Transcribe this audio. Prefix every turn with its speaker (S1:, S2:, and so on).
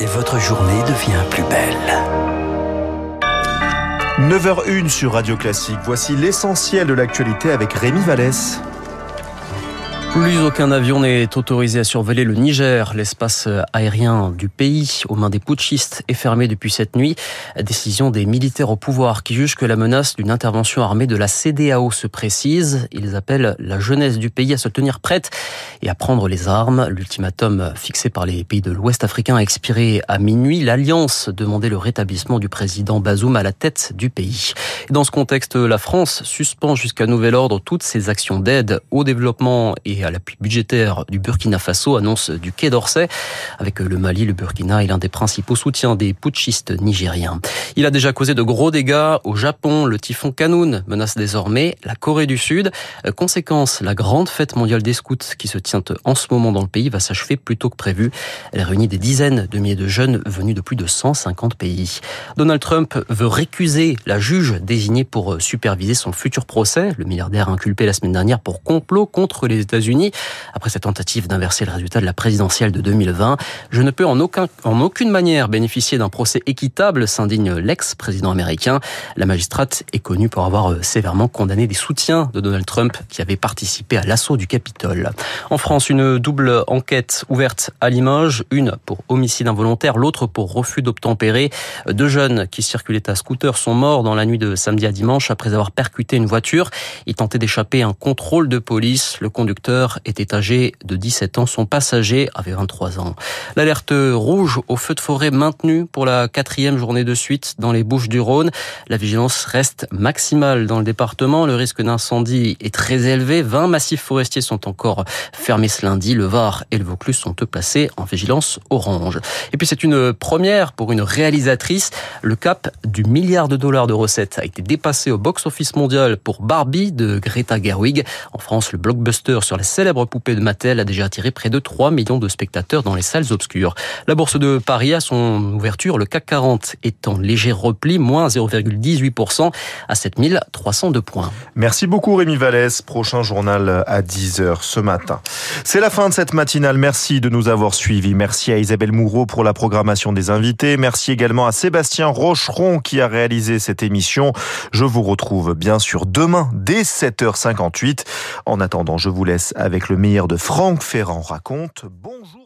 S1: et votre journée devient plus belle.
S2: 9h01 sur Radio Classique. Voici l'essentiel de l'actualité avec Rémi Vallès.
S3: Plus aucun avion n'est autorisé à survoler le Niger. L'espace aérien du pays, aux mains des putschistes, est fermé depuis cette nuit. Décision des militaires au pouvoir qui jugent que la menace d'une intervention armée de la CDAO se précise. Ils appellent la jeunesse du pays à se tenir prête et à prendre les armes. L'ultimatum fixé par les pays de l'Ouest africain a expiré à minuit. L'Alliance demandait le rétablissement du président Bazoum à la tête du pays. Dans ce contexte, la France suspend jusqu'à nouvel ordre toutes ses actions d'aide au développement et à l'appui budgétaire du Burkina Faso, annonce du Quai d'Orsay. Avec le Mali, le Burkina est l'un des principaux soutiens des putschistes nigériens. Il a déjà causé de gros dégâts au Japon. Le typhon Kanoun menace désormais la Corée du Sud. Conséquence, la grande fête mondiale des scouts qui se tient en ce moment dans le pays va s'achever plus tôt que prévu. Elle réunit des dizaines de milliers de jeunes venus de plus de 150 pays. Donald Trump veut récuser la juge désignée pour superviser son futur procès. Le milliardaire inculpé la semaine dernière pour complot contre les États-Unis après cette tentative d'inverser le résultat de la présidentielle de 2020. Je ne peux en, aucun, en aucune manière bénéficier d'un procès équitable, s'indigne l'ex-président américain. La magistrate est connue pour avoir euh, sévèrement condamné des soutiens de Donald Trump qui avaient participé à l'assaut du Capitole. En France, une double enquête ouverte à Limoges, une pour homicide involontaire, l'autre pour refus d'obtempérer. Deux jeunes qui circulaient à scooter sont morts dans la nuit de samedi à dimanche après avoir percuté une voiture. Ils tentaient d'échapper à un contrôle de police. Le conducteur était âgé de 17 ans, son passager avait 23 ans. L'alerte rouge au feu de forêt maintenue pour la quatrième journée de suite dans les Bouches du Rhône. La vigilance reste maximale dans le département. Le risque d'incendie est très élevé. 20 massifs forestiers sont encore fermés ce lundi. Le Var et le Vaucluse sont eux placés en vigilance orange. Et puis c'est une première pour une réalisatrice. Le cap du milliard de dollars de recettes a été dépassé au box-office mondial pour Barbie de Greta Gerwig. En France, le blockbuster sur la célèbre poupée de Mattel a déjà attiré près de 3 millions de spectateurs dans les salles obscures. La bourse de Paris a son ouverture, le CAC 40 est en léger repli, moins 0,18% à 7302 points.
S2: Merci beaucoup Rémi Vallès. Prochain journal à 10h ce matin. C'est la fin de cette matinale. Merci de nous avoir suivis. Merci à Isabelle Moureau pour la programmation des invités. Merci également à Sébastien Rocheron qui a réalisé cette émission. Je vous retrouve bien sûr demain dès 7h58. En attendant, je vous laisse avec le meilleur de Franck Ferrand raconte. Bonjour.